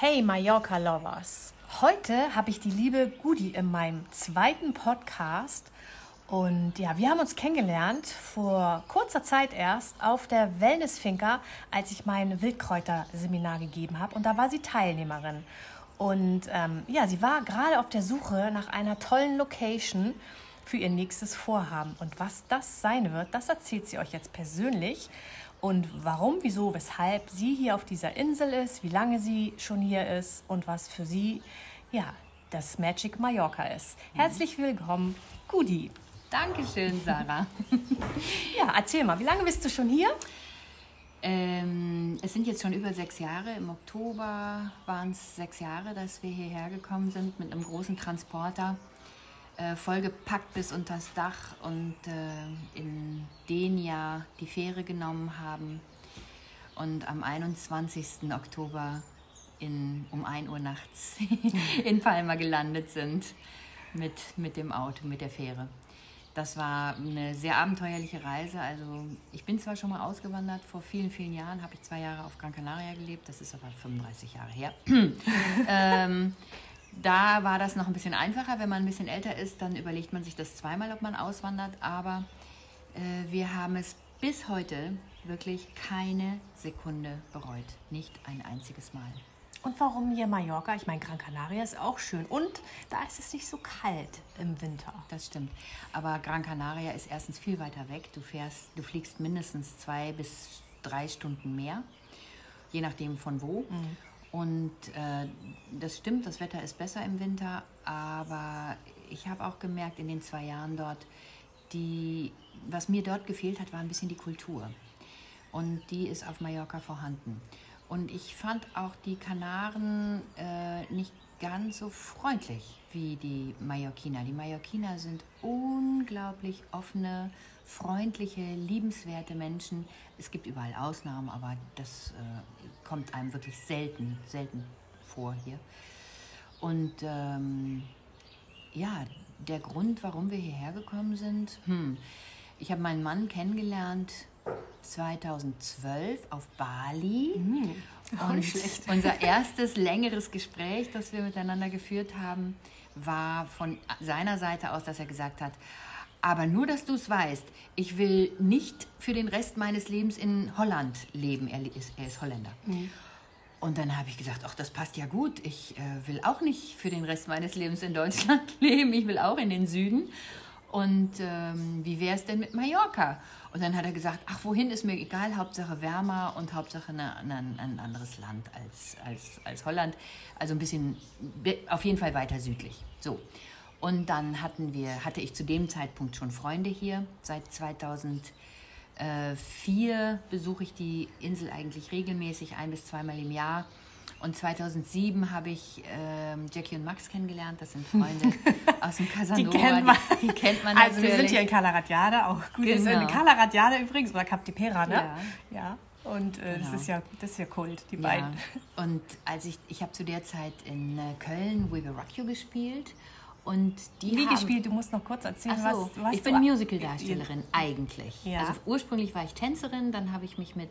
Hey Mallorca Lovers! Heute habe ich die liebe Gudi in meinem zweiten Podcast. Und ja, wir haben uns kennengelernt vor kurzer Zeit erst auf der Wellnessfinker, als ich mein Wildkräuterseminar gegeben habe. Und da war sie Teilnehmerin. Und ähm, ja, sie war gerade auf der Suche nach einer tollen Location für ihr nächstes Vorhaben. Und was das sein wird, das erzählt sie euch jetzt persönlich und warum, wieso, weshalb sie hier auf dieser Insel ist, wie lange sie schon hier ist und was für sie ja das Magic Mallorca ist. Herzlich willkommen, Gudi. Dankeschön, Sarah. ja, erzähl mal, wie lange bist du schon hier? Ähm, es sind jetzt schon über sechs Jahre. Im Oktober waren es sechs Jahre, dass wir hierher gekommen sind mit einem großen Transporter äh, vollgepackt bis unters Dach und äh, in Denia die Fähre genommen haben und am 21. Oktober in, um 1 Uhr nachts in Palma gelandet sind mit, mit dem Auto, mit der Fähre. Das war eine sehr abenteuerliche Reise. Also ich bin zwar schon mal ausgewandert, vor vielen, vielen Jahren habe ich zwei Jahre auf Gran Canaria gelebt, das ist aber 35 Jahre her. ähm, da war das noch ein bisschen einfacher. Wenn man ein bisschen älter ist, dann überlegt man sich das zweimal, ob man auswandert. Aber äh, wir haben es bis heute wirklich keine Sekunde bereut. Nicht ein einziges Mal. Und warum hier Mallorca? Ich meine, Gran Canaria ist auch schön. Und da ist es nicht so kalt im Winter. Das stimmt. Aber Gran Canaria ist erstens viel weiter weg. Du fährst, du fliegst mindestens zwei bis drei Stunden mehr, je nachdem von wo. Mhm. Und äh, das stimmt, das Wetter ist besser im Winter, aber ich habe auch gemerkt in den zwei Jahren dort, die, was mir dort gefehlt hat, war ein bisschen die Kultur. Und die ist auf Mallorca vorhanden. Und ich fand auch die Kanaren äh, nicht ganz so freundlich wie die Mallorquiner. Die Mallorquiner sind unglaublich offene, freundliche, liebenswerte Menschen. Es gibt überall Ausnahmen, aber das äh, kommt einem wirklich selten, selten vor hier. Und ähm, ja, der Grund, warum wir hierher gekommen sind, hm, ich habe meinen Mann kennengelernt 2012 auf Bali. Mhm. Und unser erstes längeres Gespräch, das wir miteinander geführt haben, war von seiner Seite aus, dass er gesagt hat, aber nur, dass du es weißt, ich will nicht für den Rest meines Lebens in Holland leben. Er ist, er ist Holländer. Mhm. Und dann habe ich gesagt, ach, das passt ja gut. Ich äh, will auch nicht für den Rest meines Lebens in Deutschland leben. Ich will auch in den Süden. Und ähm, wie wäre es denn mit Mallorca? Und dann hat er gesagt, ach, wohin ist mir egal, Hauptsache wärmer und Hauptsache eine, eine, ein anderes Land als, als, als Holland. Also ein bisschen, auf jeden Fall weiter südlich. So. Und dann hatten wir, hatte ich zu dem Zeitpunkt schon Freunde hier. Seit 2004 besuche ich die Insel eigentlich regelmäßig, ein bis zweimal im Jahr. Und 2007 habe ich ähm, Jackie und Max kennengelernt. Das sind Freunde aus dem Casanova. Die kennt man, die, die kennt man Also wir sind hier in Calaratiada, auch gut. Genau. In Calaratiada übrigens, oder Cap de Pera, ne? Ja. ja. Und äh, genau. das, ist ja, das ist ja Kult, die ja. beiden. Und als ich, ich habe zu der Zeit in äh, Köln We Will Rock You gespielt. Und die Wie haben, gespielt? Du musst noch kurz erzählen, so, was, was Ich bin Musical-Darstellerin, eigentlich. Ja. Also ursprünglich war ich Tänzerin, dann habe ich mich mit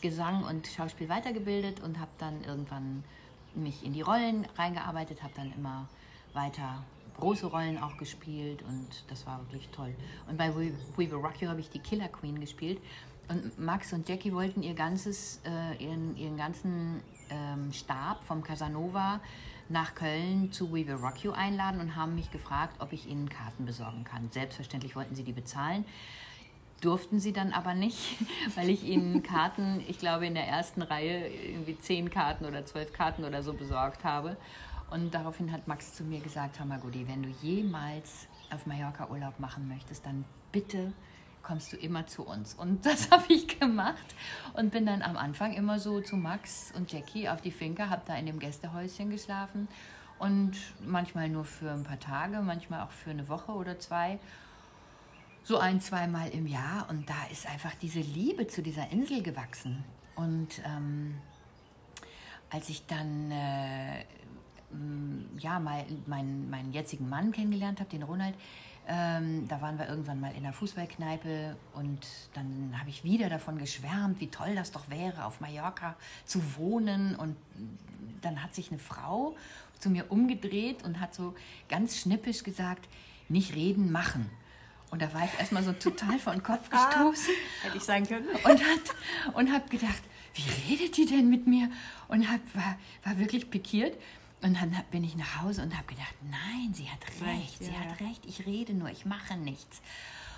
Gesang und Schauspiel weitergebildet und habe dann irgendwann mich in die Rollen reingearbeitet, habe dann immer weiter große Rollen auch gespielt und das war wirklich toll. Und bei We, We Will Rock You habe ich die Killer Queen gespielt und Max und Jackie wollten ihr ganzes, äh, ihren, ihren ganzen ähm, Stab vom Casanova nach Köln zu We Will Rock You einladen und haben mich gefragt, ob ich ihnen Karten besorgen kann. Selbstverständlich wollten sie die bezahlen durften sie dann aber nicht, weil ich ihnen Karten, ich glaube in der ersten Reihe irgendwie zehn Karten oder zwölf Karten oder so besorgt habe. Und daraufhin hat Max zu mir gesagt, hör mal Gudi, wenn du jemals auf Mallorca Urlaub machen möchtest, dann bitte kommst du immer zu uns. Und das habe ich gemacht und bin dann am Anfang immer so zu Max und Jackie auf die Finca, habe da in dem Gästehäuschen geschlafen und manchmal nur für ein paar Tage, manchmal auch für eine Woche oder zwei. So ein, zweimal im Jahr und da ist einfach diese Liebe zu dieser Insel gewachsen. Und ähm, als ich dann äh, ja, mal meinen, meinen jetzigen Mann kennengelernt habe, den Ronald, ähm, da waren wir irgendwann mal in der Fußballkneipe und dann habe ich wieder davon geschwärmt, wie toll das doch wäre, auf Mallorca zu wohnen. Und dann hat sich eine Frau zu mir umgedreht und hat so ganz schnippisch gesagt, nicht reden, machen. Und da war ich erstmal so total vor den Kopf ah, gestoßen. Hätte ich sagen können. Und, hat, und habe gedacht, wie redet die denn mit mir? Und hab, war, war wirklich pikiert. Und dann bin ich nach Hause und habe gedacht, nein, sie hat recht, sie ja. hat recht, ich rede nur, ich mache nichts.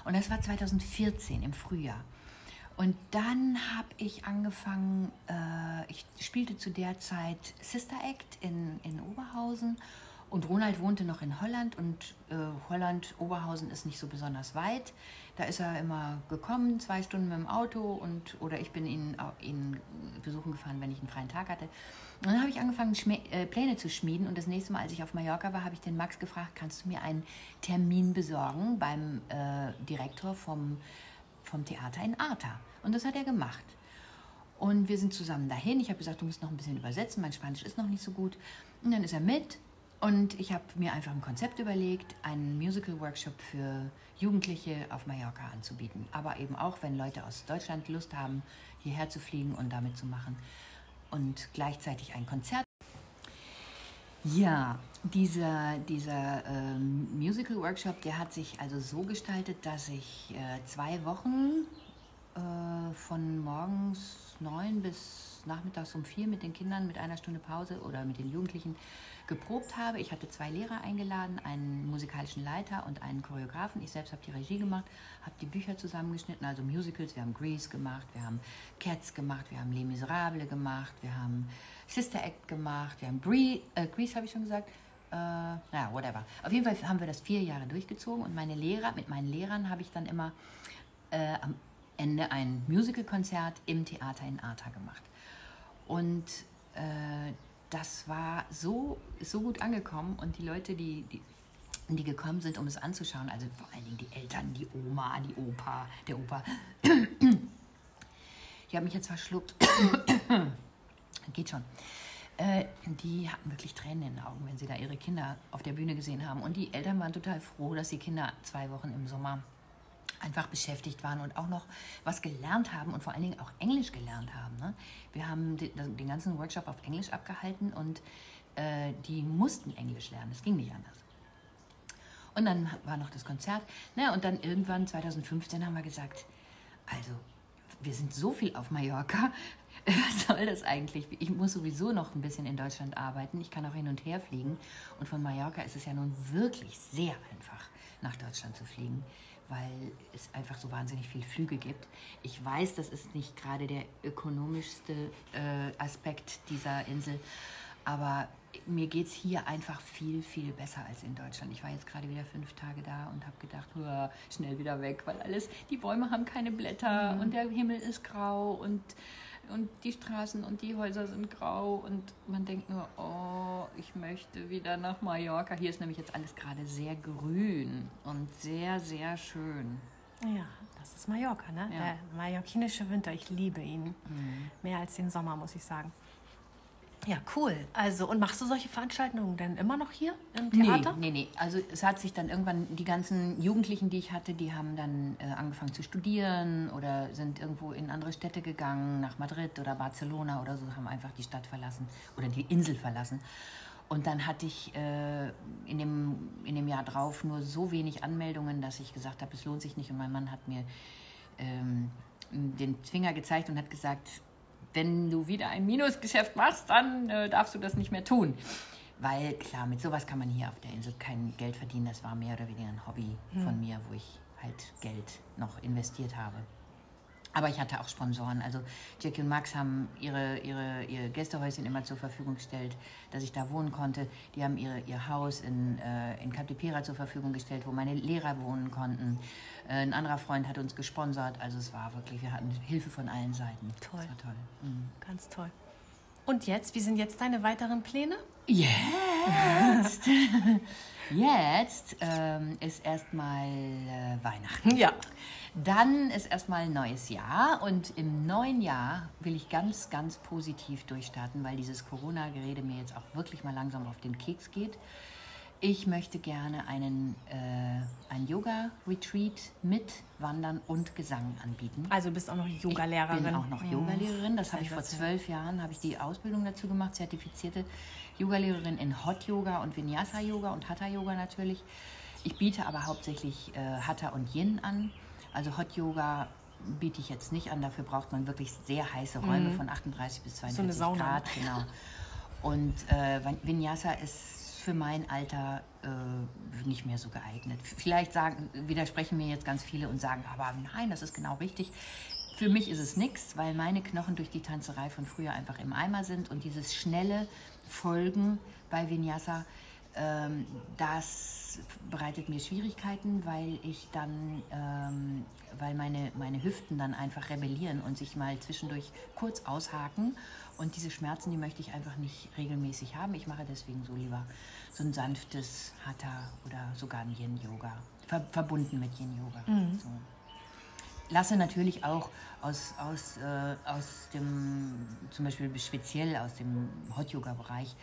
Und das war 2014 im Frühjahr. Und dann habe ich angefangen, äh, ich spielte zu der Zeit Sister Act in, in Oberhausen und Ronald wohnte noch in Holland und äh, Holland, Oberhausen ist nicht so besonders weit. Da ist er immer gekommen, zwei Stunden mit dem Auto und oder ich bin ihn, ihn besuchen gefahren, wenn ich einen freien Tag hatte. Und dann habe ich angefangen, Schme äh, Pläne zu schmieden. Und das nächste Mal, als ich auf Mallorca war, habe ich den Max gefragt, kannst du mir einen Termin besorgen beim äh, Direktor vom, vom Theater in Arta? Und das hat er gemacht. Und wir sind zusammen dahin. Ich habe gesagt, du musst noch ein bisschen übersetzen, mein Spanisch ist noch nicht so gut. Und dann ist er mit. Und ich habe mir einfach ein Konzept überlegt, einen Musical-Workshop für Jugendliche auf Mallorca anzubieten. Aber eben auch, wenn Leute aus Deutschland Lust haben, hierher zu fliegen und damit zu machen und gleichzeitig ein Konzert. Ja, dieser, dieser ähm, Musical-Workshop, der hat sich also so gestaltet, dass ich äh, zwei Wochen äh, von morgens neun bis nachmittags um vier mit den Kindern mit einer Stunde Pause oder mit den Jugendlichen geprobt habe. Ich hatte zwei Lehrer eingeladen, einen musikalischen Leiter und einen Choreografen. Ich selbst habe die Regie gemacht, habe die Bücher zusammengeschnitten, also Musicals. Wir haben Grease gemacht, wir haben Cats gemacht, wir haben Les Miserables gemacht, wir haben Sister Act gemacht, wir haben Bree, äh, Grease, habe ich schon gesagt. Äh, naja, whatever. Auf jeden Fall haben wir das vier Jahre durchgezogen und meine Lehrer, mit meinen Lehrern habe ich dann immer äh, am Ende ein Musicalkonzert im Theater in Arta gemacht. Und äh, das war so, so gut angekommen und die Leute, die, die, die gekommen sind, um es anzuschauen, also vor allen Dingen die Eltern, die Oma, die Opa, der Opa. Ich habe mich jetzt verschluckt. Geht schon. Äh, die hatten wirklich Tränen in den Augen, wenn sie da ihre Kinder auf der Bühne gesehen haben. Und die Eltern waren total froh, dass die Kinder zwei Wochen im Sommer einfach beschäftigt waren und auch noch was gelernt haben und vor allen Dingen auch Englisch gelernt haben. Ne? Wir haben den ganzen Workshop auf Englisch abgehalten und äh, die mussten Englisch lernen. Es ging nicht anders. Und dann war noch das Konzert. Ne? Und dann irgendwann 2015 haben wir gesagt, also wir sind so viel auf Mallorca. Was soll das eigentlich? Ich muss sowieso noch ein bisschen in Deutschland arbeiten. Ich kann auch hin und her fliegen. Und von Mallorca ist es ja nun wirklich sehr einfach, nach Deutschland zu fliegen weil es einfach so wahnsinnig viele Flüge gibt. Ich weiß, das ist nicht gerade der ökonomischste äh, Aspekt dieser Insel, aber mir geht es hier einfach viel, viel besser als in Deutschland. Ich war jetzt gerade wieder fünf Tage da und habe gedacht, schnell wieder weg, weil alles, die Bäume haben keine Blätter mhm. und der Himmel ist grau und und die Straßen und die Häuser sind grau und man denkt nur, oh, ich möchte wieder nach Mallorca. Hier ist nämlich jetzt alles gerade sehr grün und sehr, sehr schön. Ja, das ist Mallorca, ne? Ja. Der mallorquinische Winter, ich liebe ihn. Mhm. Mehr als den Sommer, muss ich sagen. Ja, cool. Also, und machst du solche Veranstaltungen denn immer noch hier im Theater? Nee, nee, nee. Also, es hat sich dann irgendwann, die ganzen Jugendlichen, die ich hatte, die haben dann äh, angefangen zu studieren oder sind irgendwo in andere Städte gegangen, nach Madrid oder Barcelona oder so, haben einfach die Stadt verlassen oder die Insel verlassen. Und dann hatte ich äh, in, dem, in dem Jahr drauf nur so wenig Anmeldungen, dass ich gesagt habe, es lohnt sich nicht. Und mein Mann hat mir ähm, den Finger gezeigt und hat gesagt, wenn du wieder ein Minusgeschäft machst, dann äh, darfst du das nicht mehr tun. Weil klar, mit sowas kann man hier auf der Insel kein Geld verdienen. Das war mehr oder weniger ein Hobby hm. von mir, wo ich halt Geld noch investiert habe. Aber ich hatte auch Sponsoren. Also Jackie und Max haben ihre, ihre, ihr Gästehäuschen immer zur Verfügung gestellt, dass ich da wohnen konnte. Die haben ihre, ihr Haus in, äh, in Capdepera zur Verfügung gestellt, wo meine Lehrer wohnen konnten. Äh, ein anderer Freund hat uns gesponsert. Also es war wirklich, wir hatten Hilfe von allen Seiten. Toll. Das war toll. Mhm. Ganz toll. Und jetzt, wie sind jetzt deine weiteren Pläne? Jetzt, jetzt ähm, ist erstmal äh, Weihnachten. Ja. Dann ist erstmal ein neues Jahr und im neuen Jahr will ich ganz, ganz positiv durchstarten, weil dieses Corona-Gerede mir jetzt auch wirklich mal langsam auf den Keks geht. Ich möchte gerne einen, äh, ein Yoga-Retreat mit Wandern und Gesang anbieten. Also du bist auch noch Yogalehrerin. Ich bin auch noch Mhm. Yogalehrerin. Das habe ich vor zwölf Jahren, habe ich die Ausbildung dazu gemacht, zertifizierte Yogalehrerin in Hot Yoga und Vinyasa Yoga und Hatha Yoga natürlich. Ich biete aber hauptsächlich äh, Hatha und Yin an. Also Hot Yoga biete ich jetzt nicht an. Dafür braucht man wirklich sehr heiße Räume von 38 bis 42 Mhm. Sauna. Grad. Genau. Und äh, Vinyasa ist für mein Alter äh, nicht mehr so geeignet. Vielleicht sagen, widersprechen mir jetzt ganz viele und sagen, aber nein, das ist genau richtig. Für mich ist es nichts, weil meine Knochen durch die Tanzerei von früher einfach im Eimer sind und dieses schnelle Folgen bei Vinyasa, ähm, das bereitet mir Schwierigkeiten, weil ich dann, ähm, weil meine, meine Hüften dann einfach rebellieren und sich mal zwischendurch kurz aushaken. Und diese Schmerzen, die möchte ich einfach nicht regelmäßig haben. Ich mache deswegen so lieber so ein sanftes Hatha oder sogar ein Yin-Yoga, ver verbunden mit Yin-Yoga. So lasse natürlich auch aus, aus, äh, aus dem, zum Beispiel speziell aus dem Hot-Yoga-Bereich,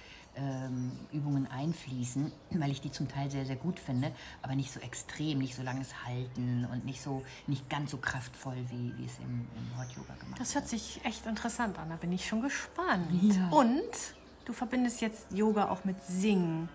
Übungen einfließen, weil ich die zum Teil sehr, sehr gut finde, aber nicht so extrem, nicht so langes Halten und nicht so, nicht ganz so kraftvoll, wie, wie es im, im Hot-Yoga gemacht Das hört sich echt interessant an. Da bin ich schon gespannt. Ja. Und du verbindest jetzt Yoga auch mit Singen.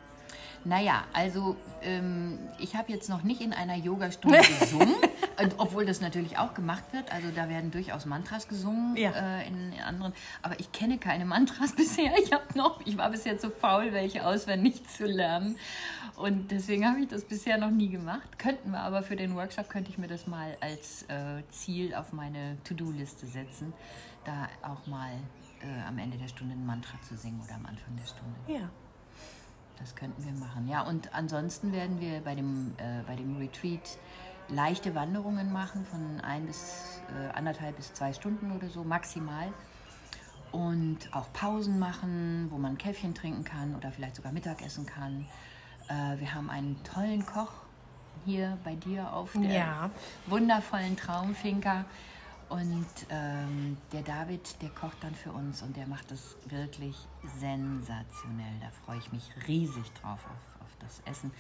Naja, also ähm, ich habe jetzt noch nicht in einer Yogastunde gesungen, und obwohl das natürlich auch gemacht wird. Also da werden durchaus Mantras gesungen Ja. äh, in anderen. Aber ich kenne keine Mantras bisher. Ich habe noch, ich war bisher zu faul, welche auswendig zu lernen. Und deswegen habe ich das bisher noch nie gemacht. Könnten wir aber für den Workshop könnte ich mir das mal als äh, Ziel auf meine To-Do-Liste setzen, da auch mal äh, am Ende der Stunde ein Mantra zu singen oder am Anfang der Stunde. Ja. Das könnten wir machen. Ja, und ansonsten werden wir bei dem, äh, bei dem Retreat leichte Wanderungen machen von ein bis äh, anderthalb bis zwei Stunden oder so maximal. Und auch Pausen machen, wo man ein Käffchen trinken kann oder vielleicht sogar Mittag essen kann. Äh, wir haben einen tollen Koch hier bei dir auf der Ja. wundervollen Traumfinker. Und ähm, der David, der kocht dann für uns und der macht das wirklich sensationell. Da freue ich mich riesig drauf auf, auf das Essen.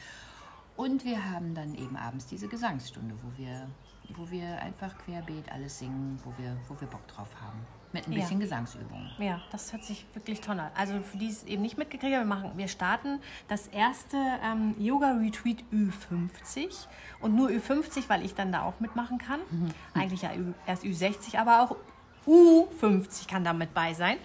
Und wir haben dann eben abends diese Gesangsstunde, wo wir, wo wir einfach querbeet alles singen, wo wir, wo wir Bock drauf haben. Mit ein Ja. bisschen Gesangsübungen. Ja, das hört sich wirklich toll an. Also für die es eben nicht mitgekriegt haben, wir, machen, wir starten das erste ähm, Yoga-Retreat Ü50 und nur Ü50, weil ich dann da auch mitmachen kann. Eigentlich ja Ü, erst Ü60, aber auch U50 kann da mit bei sein.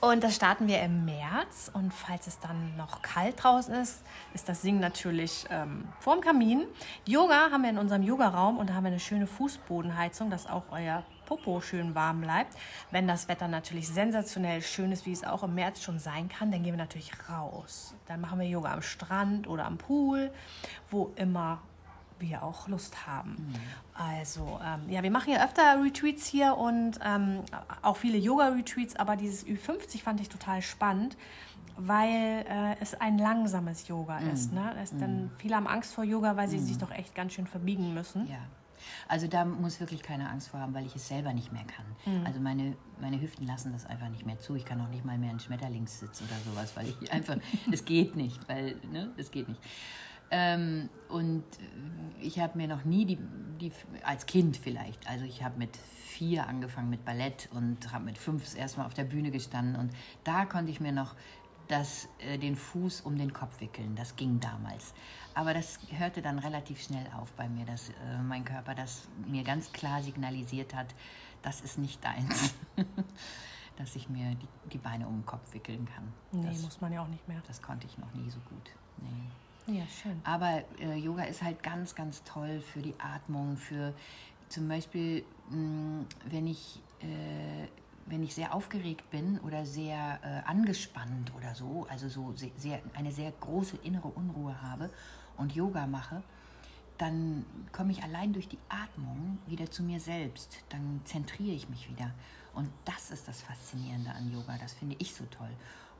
Und das starten wir im März. Und falls es dann noch kalt draußen ist, ist das Singen natürlich ähm, vorm Kamin. Yoga haben wir in unserem Yogaraum und da haben wir eine schöne Fußbodenheizung, dass auch euer Popo schön warm bleibt. Wenn das Wetter natürlich sensationell schön ist, wie es auch im März schon sein kann, dann gehen wir natürlich raus. Dann machen wir Yoga am Strand oder am Pool, wo immer wir auch Lust haben. Also, ähm, ja, wir machen ja öfter Retreats hier und ähm, auch viele Yoga-Retreats, aber dieses Ü50 fand ich total spannend, weil äh, es ein langsames Yoga ist. Ne? Es dann, viele haben Angst vor Yoga, weil sie sich doch echt ganz schön verbiegen müssen. Ja. Also da muss wirklich keine Angst vor haben, weil ich es selber nicht mehr kann. Also meine, meine Hüften lassen das einfach nicht mehr zu. Ich kann auch nicht mal mehr einen Schmetterlingssitz oder sowas, weil ich einfach, es geht nicht, weil, ne, es geht nicht. Ähm, und ich habe mir noch nie die, die, als Kind vielleicht, also ich habe mit vier angefangen mit Ballett und habe mit fünf das erste Mal auf der Bühne gestanden und da konnte ich mir noch das, äh, den Fuß um den Kopf wickeln. Das ging damals. Aber das hörte dann relativ schnell auf bei mir, dass äh, mein Körper das mir ganz klar signalisiert hat, das ist nicht deins. dass ich mir die, die Beine um den Kopf wickeln kann. Nee, das, muss man ja auch nicht mehr. das konnte ich noch nie so gut. Nee. Ja, schön. Aber äh, Yoga ist halt ganz, ganz toll für die Atmung, für zum Beispiel, mh, wenn ich äh, wenn ich sehr aufgeregt bin oder sehr äh, angespannt oder so, also so sehr, sehr, eine sehr große innere Unruhe habe und Yoga mache, dann komme ich allein durch die Atmung wieder zu mir selbst. Dann zentriere ich mich wieder. Und das ist das Faszinierende an Yoga. Das finde ich so toll.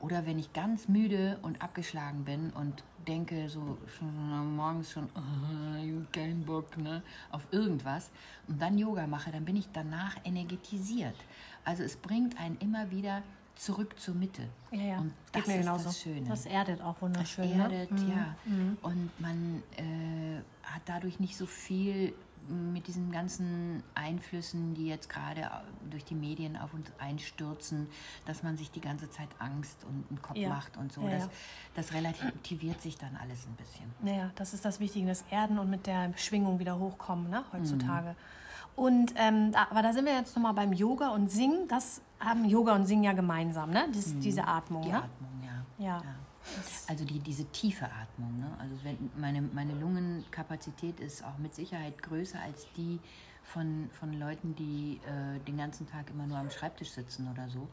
Oder wenn ich ganz müde und abgeschlagen bin und denke so schon morgens schon, oh, kein Bock ne, auf irgendwas und dann Yoga mache, dann bin ich danach energetisiert. Also es bringt einen immer wieder zurück zur Mitte. Ja, ja. Und das ist genauso. das Schöne. Das erdet auch Das wunderschön. erdet, ne? Mhm. ja. Mhm. Und man äh, hat dadurch nicht so viel mit diesen ganzen Einflüssen, die jetzt gerade durch die Medien auf uns einstürzen, dass man sich die ganze Zeit Angst und einen Kopf Ja. macht und so. Ja, das, ja. das relativiert sich dann alles ein bisschen. Naja, das ist das Wichtige, das Erden und mit der Schwingung wieder hochkommen, ne, heutzutage. Mhm. Und ähm, da, aber da sind wir jetzt nochmal beim Yoga und Singen. Das haben Yoga und Singen ja gemeinsam, ne? Dies, Diese Atmung, Mhm. Die ne? Atmung, ja. Ja. Ja. Also die, diese tiefe Atmung. Ne? Also wenn meine, meine Lungenkapazität ist auch mit Sicherheit größer als die von, von Leuten, die äh, den ganzen Tag immer nur am Schreibtisch sitzen oder so.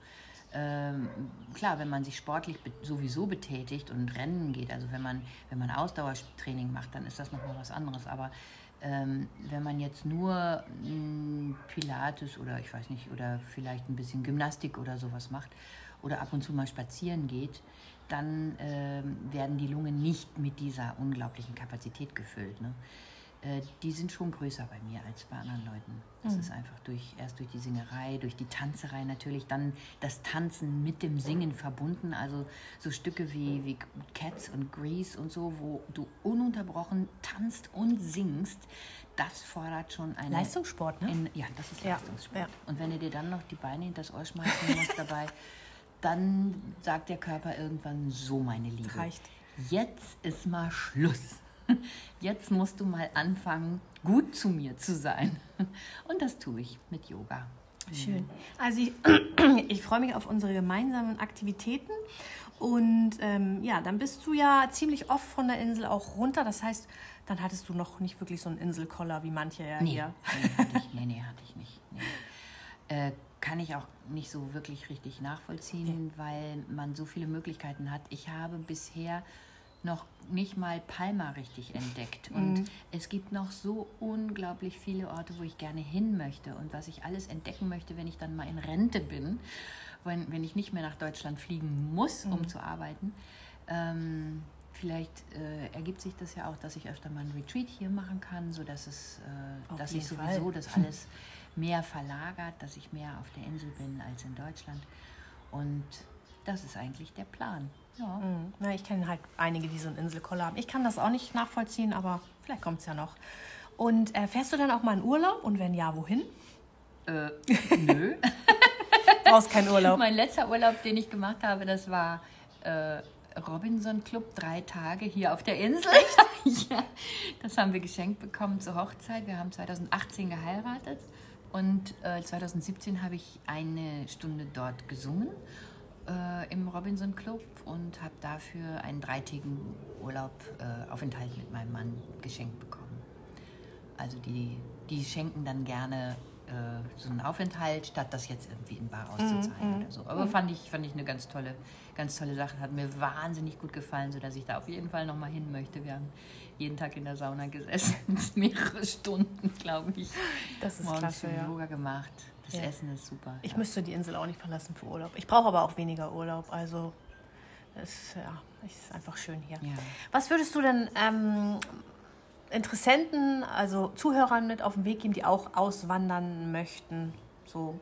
Ähm, klar, wenn man sich sportlich be sowieso betätigt und rennen geht, also wenn man, wenn man Ausdauertraining macht, dann ist das nochmal was anderes. Aber ähm, wenn man jetzt nur mh, Pilates oder ich weiß nicht, oder vielleicht ein bisschen Gymnastik oder sowas macht oder ab und zu mal spazieren geht, dann ähm, werden die Lungen nicht mit dieser unglaublichen Kapazität gefüllt. Ne? Äh, die sind schon größer bei mir als bei anderen Leuten. Das ist einfach durch, erst durch die Singerei, durch die Tanzerei natürlich, dann das Tanzen mit dem Singen verbunden. Also so Stücke wie, wie Cats und Grease und so, wo du ununterbrochen tanzt und singst, das fordert schon eine... Leistungssport, ne? In, ja, das ist Ja, Leistungssport. ja. Und wenn du dir dann noch die Beine hinters Ohr schmeißen musst dabei, dann sagt der Körper irgendwann so, meine Liebe. Reicht. Jetzt ist mal Schluss. Jetzt musst du mal anfangen, gut zu mir zu sein. Und das tue ich mit Yoga. Schön. Also ich, ich freue mich auf unsere gemeinsamen Aktivitäten. Und ähm, ja, dann bist du ja ziemlich oft von der Insel auch runter. Das heißt, dann hattest du noch nicht wirklich so einen Inselkoller wie manche ja Nee, hier. nee, hatte ich, nee, nee, hatte ich nicht. Nee. Äh, kann ich auch nicht so wirklich richtig nachvollziehen, weil man so viele Möglichkeiten hat. Ich habe bisher noch nicht mal Palma richtig entdeckt. Und es gibt noch so unglaublich viele Orte, wo ich gerne hin möchte und was ich alles entdecken möchte, wenn ich dann mal in Rente bin, wenn, wenn ich nicht mehr nach Deutschland fliegen muss, um zu arbeiten. Ähm, vielleicht äh, ergibt sich das ja auch, dass ich öfter mal ein Retreat hier machen kann, sodass es, äh, dass jeden sowieso Fall. das alles mehr verlagert, dass ich mehr auf der Insel bin als in Deutschland. Und das ist eigentlich der Plan. Ja. Mhm. Na, ich kenne halt einige, die so einen Inselkoller haben. Ich kann das auch nicht nachvollziehen, aber vielleicht kommt es ja noch. Und äh, fährst du dann auch mal in Urlaub? Und wenn ja, wohin? Äh, nö. Brauchst keinen Urlaub. mein letzter Urlaub, den ich gemacht habe, das war äh, Robinson Club, drei Tage hier auf der Insel. ja, das haben wir geschenkt bekommen zur Hochzeit. Wir haben 2018 geheiratet und äh, 2017 habe ich eine Stunde dort gesungen äh, im Robinson Club und habe dafür einen dreitägigen Urlaub, äh, Aufenthalt mit meinem Mann geschenkt bekommen. Also die, die schenken dann gerne äh, so einen Aufenthalt, statt das jetzt irgendwie in Bar auszuzahlen oder so. Aber fand ich, fand ich eine ganz tolle, ganz tolle Sache. Hat mir wahnsinnig gut gefallen, sodass ich da auf jeden Fall nochmal hin möchte. Wir haben jeden Tag in der Sauna gesessen, mehrere Stunden, glaube ich. Das ist Morgens klasse, ja. Yoga gemacht. Das Ja. Essen ist super. Ich ja. müsste die Insel auch nicht verlassen für Urlaub. Ich brauche aber auch weniger Urlaub. Also es ja, ist einfach schön hier. Was würdest du denn ähm, Interessenten, also Zuhörern mit auf den Weg geben, die auch auswandern möchten? So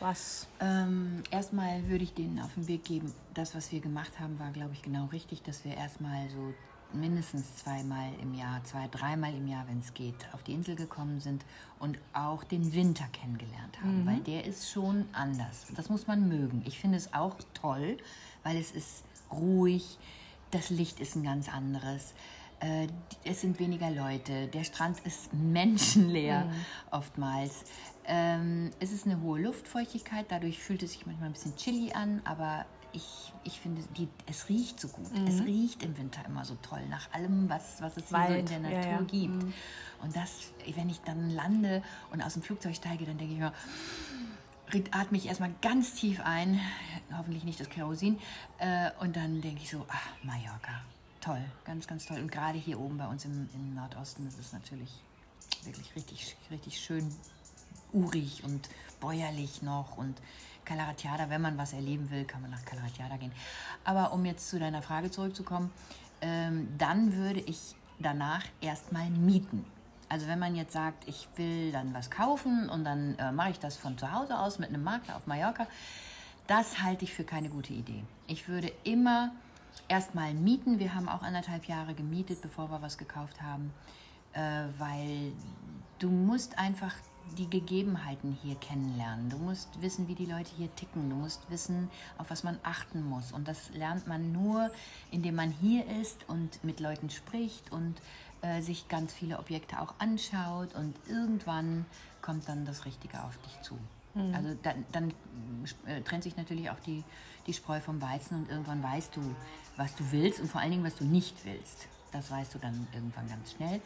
was? Ähm, erstmal würde ich denen auf den Weg geben, das, was wir gemacht haben, war, glaube ich, genau richtig, dass wir erstmal so mindestens zweimal im Jahr, zwei, dreimal im Jahr, wenn es geht, auf die Insel gekommen sind und auch den Winter kennengelernt haben, weil der ist schon anders. Das muss man mögen. Ich finde es auch toll, weil es ist ruhig, das Licht ist ein ganz anderes. Äh, Es sind weniger Leute, der Strand ist menschenleer oftmals. Ähm, es ist eine hohe Luftfeuchtigkeit, dadurch fühlt es sich manchmal ein bisschen chilly an, aber ich, ich finde, die, es riecht so gut. Es riecht im Winter immer so toll, nach allem, was, was es hier so in Wald, der ja, Natur ja. gibt. Und das, wenn ich dann lande und aus dem Flugzeug steige, dann denke ich mir, atme ich erstmal ganz tief ein, hoffentlich nicht das Kerosin, äh, und dann denke ich so, ach, Mallorca, toll, ganz, ganz toll. Und gerade hier oben bei uns im, im Nordosten ist es natürlich wirklich richtig, richtig schön urig und bäuerlich noch und Calaratiada, wenn man was erleben will, kann man nach Calaratiada gehen. Aber um jetzt zu deiner Frage zurückzukommen, ähm, dann würde ich danach erstmal mieten. Also wenn man jetzt sagt, ich will dann was kaufen und dann äh, mache ich das von zu Hause aus mit einem Makler auf Mallorca, das halte ich für keine gute Idee. Ich würde immer erstmal mieten. Wir haben auch anderthalb Jahre gemietet, bevor wir was gekauft haben, äh, weil du musst einfach die Gegebenheiten hier kennenlernen. Du musst wissen, wie die Leute hier ticken. Du musst wissen, auf was man achten muss. Und das lernt man nur, indem man hier ist und mit Leuten spricht und äh, sich ganz viele Objekte auch anschaut. Und irgendwann kommt dann das Richtige auf dich zu. Also dann, dann äh, trennt sich natürlich auch die, die Spreu vom Weizen und irgendwann weißt du, was du willst und vor allen Dingen, was du nicht willst. Das weißt du dann irgendwann ganz schnell.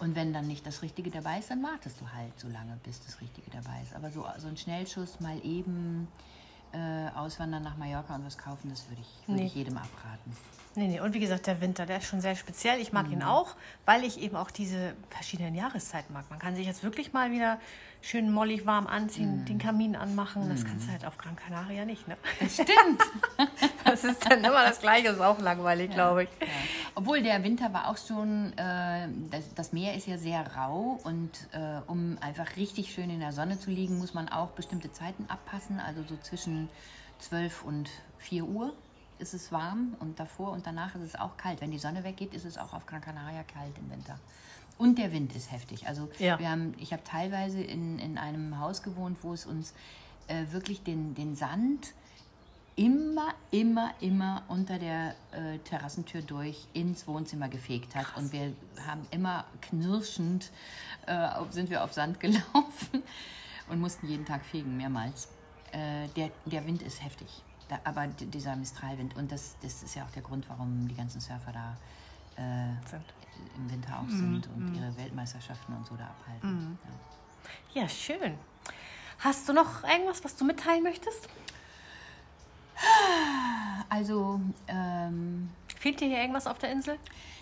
Und wenn dann nicht das Richtige dabei ist, dann wartest du halt so lange, bis das Richtige dabei ist. Aber so, so ein Schnellschuss mal eben äh, auswandern nach Mallorca und was kaufen, das würde ich, würde Nee. ich jedem abraten. Nee, nee, und wie gesagt, der Winter, der ist schon sehr speziell. Ich mag Mhm. ihn auch, weil ich eben auch diese verschiedenen Jahreszeiten mag. Man kann sich jetzt wirklich mal wieder schön mollig warm anziehen, Mhm. den Kamin anmachen. Das kannst du halt auf Gran Canaria nicht, ne? Stimmt. Das ist dann immer das Gleiche, ist auch langweilig, glaube ich. Ja. Obwohl der Winter war auch schon, äh, das, das Meer ist ja sehr rau und äh, um einfach richtig schön in der Sonne zu liegen, muss man auch bestimmte Zeiten abpassen. Also so zwischen 12 und 4 Uhr ist es warm und davor und danach ist es auch kalt. Wenn die Sonne weggeht, ist es auch auf Gran Canaria kalt im Winter. Und der Wind ist heftig. Also Ja. wir haben, ich habe teilweise in, in einem Haus gewohnt, wo es uns äh, wirklich den, den Sand immer, immer, immer unter der äh, Terrassentür durch ins Wohnzimmer gefegt hat. Und wir haben immer knirschend, äh, sind wir auf Sand gelaufen und mussten jeden Tag fegen, mehrmals. Äh, der, der Wind ist heftig, da, aber dieser Mistralwind. Und das, das ist ja auch der Grund, warum die ganzen Surfer da äh, Sind. im Winter auch sind und ihre Weltmeisterschaften und so da abhalten. Ja. Ja, schön. Hast du noch irgendwas, was du mitteilen möchtest? Also, ähm, Fehlt dir hier irgendwas auf der Insel?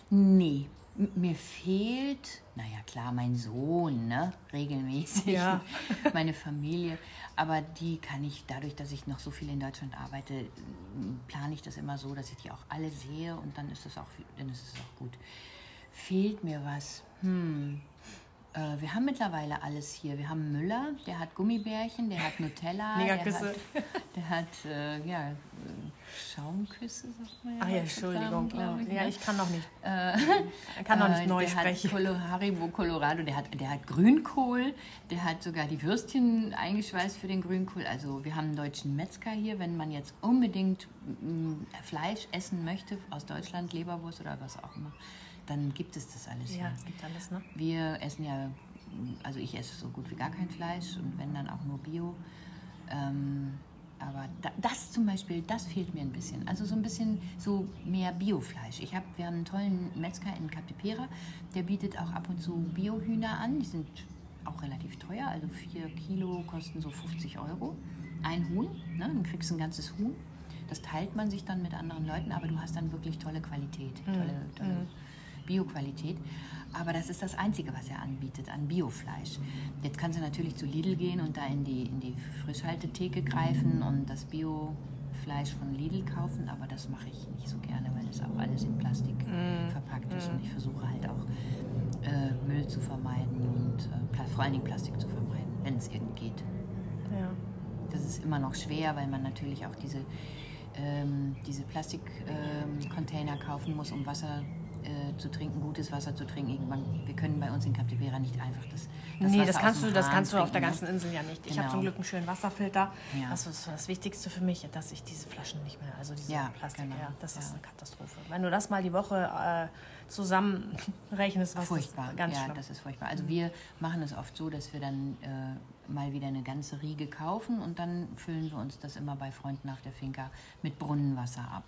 Nee, mir fehlt, naja klar, mein Sohn, ne, regelmäßig, Ja. meine Familie, aber die kann ich, dadurch, dass ich noch so viel in Deutschland arbeite, plane ich das immer so, dass ich die auch alle sehe und dann ist es auch, dann ist es auch gut. Fehlt mir was? Hm. Äh, wir haben mittlerweile alles hier. Wir haben Müller, der hat Gummibärchen, der hat Nutella, der hat, der hat äh, ja, äh, Schaumküsse, sagt man ja. Ach ja, Entschuldigung. glaub ich, ja, ne? ich kann noch nicht. Ich kann noch nicht Äh, neu der sprechen. Hat Haribo Colorado, der hat, der hat Grünkohl, der hat sogar die Würstchen eingeschweißt für den Grünkohl. Also wir haben einen deutschen Metzger hier, wenn man jetzt unbedingt mm, Fleisch essen möchte aus Deutschland, Leberwurst oder was auch immer, dann gibt es das alles Ja, es gibt alles, ne? Wir essen ja, also ich esse so gut wie gar kein Fleisch und wenn dann auch nur Bio. Ähm, aber da, das zum Beispiel, das fehlt mir ein bisschen. Also so ein bisschen so mehr Biofleisch. Ich hab, wir haben einen tollen Metzger in Capipera, der bietet auch ab und zu Biohühner an. Die sind auch relativ teuer, also vier Kilo kosten so 50 Euro. Ein Huhn, ne? dann kriegst du ein ganzes Huhn. Das teilt man sich dann mit anderen Leuten, aber du hast dann wirklich tolle Qualität, tolle, tolle Bioqualität. Aber das ist das Einzige, was er anbietet an Biofleisch. Jetzt kannst du natürlich zu Lidl gehen und da in die, in die Frischhaltetheke greifen und das Biofleisch von Lidl kaufen, aber das mache ich nicht so gerne, weil das auch alles in Plastik verpackt ist und ich versuche halt auch äh, Müll zu vermeiden und äh, vor allen Dingen Plastik zu vermeiden, wenn es irgend geht. Ja. Das ist immer noch schwer, weil man natürlich auch diese, ähm, diese Plastikcontainer kaufen muss, um Wasser äh, zu trinken, gutes Wasser zu trinken. Irgendwann, wir können bei uns in Captivera nicht einfach das, das nee, Wasser das kannst du, das Hahn kannst du auf der trinken, ganzen ne? Insel ja nicht. Ich habe Genau. zum Glück einen schönen Wasserfilter. Ja. Das ist das Wichtigste für mich, dass ich diese Flaschen nicht mehr, also diese Ja, Plastik, genau. ja, das ist Ja. eine Katastrophe. Wenn du das mal die Woche äh, zusammenrechnest, was Furchtbar, das ganz ja, schlimm. das ist furchtbar. Also wir machen es oft so, dass wir dann äh, mal wieder eine ganze Riege kaufen und dann füllen wir uns das immer bei Freunden auf der Finca mit Brunnenwasser ab.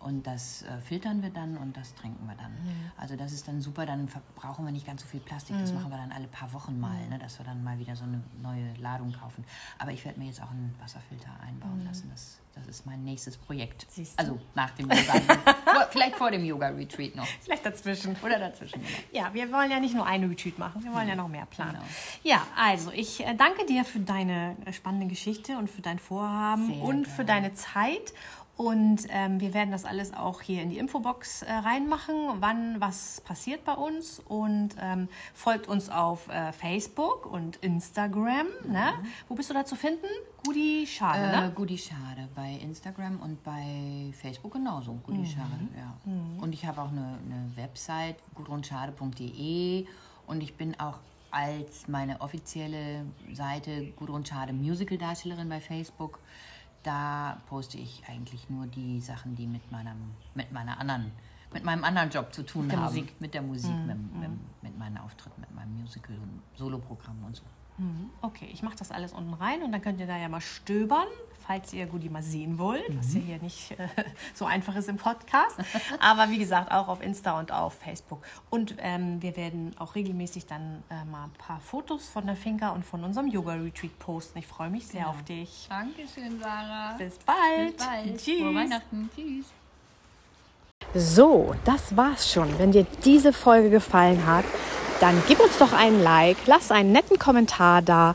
Und das äh, filtern wir dann und das trinken wir dann. Mhm. Also das ist dann super, dann verbrauchen wir nicht ganz so viel Plastik. Das mhm. machen wir dann alle paar Wochen mal, mhm. ne, dass wir dann mal wieder so eine neue Ladung kaufen. Aber ich werde mir jetzt auch einen Wasserfilter einbauen mhm. lassen. Das, das ist mein nächstes Projekt. Also nach dem Yoga. vor, vielleicht vor dem Yoga-Retreat noch. Vielleicht dazwischen. Oder dazwischen. Genau. Ja, wir wollen ja nicht nur ein Retreat machen, wir wollen ja, ja noch mehr planen. Genau. Ja, also ich äh, danke dir für deine äh, spannende Geschichte und für dein Vorhaben Sehr und geil. für deine Zeit. Und ähm, wir werden das alles auch hier in die Infobox äh, reinmachen, wann was passiert bei uns. Und ähm, folgt uns auf äh, Facebook und Instagram. Mhm. Ne? Wo bist du da zu finden? Gudi Schade, äh, ne? Gudi Schade bei Instagram und bei Facebook genauso. Gudi mhm. Schade, ja. Mhm. Und ich habe auch eine, eine Website, gudrunschade.de. Und ich bin auch als meine offizielle Seite Gudrun Schade Musical-Darstellerin bei Facebook da poste ich eigentlich nur die Sachen, die mit meinem, mit meiner anderen, mit meinem anderen Job zu tun mit haben. Musik. Mit der Musik, mm, mit, mm. Mit, mit, meinen Auftritten, mit meinem Musical und Soloprogramm und so. Mhm. Okay, ich mache das alles unten rein und dann könnt ihr da ja mal stöbern, falls ihr Goodie mal sehen wollt, mhm. was ja hier nicht äh, so einfach ist im Podcast. Aber wie gesagt, auch auf Insta und auf Facebook. Und ähm, wir werden auch regelmäßig dann äh, mal ein paar Fotos von der Finca und von unserem Yoga-Retreat posten. Ich freue mich sehr genau. auf dich. Dankeschön, Sarah. Bis bald. Bis bald. Tschüss. Frohe Weihnachten. Tschüss. So, das war's schon. Wenn dir diese Folge gefallen hat, dann gib uns doch einen Like, lass einen netten Kommentar da,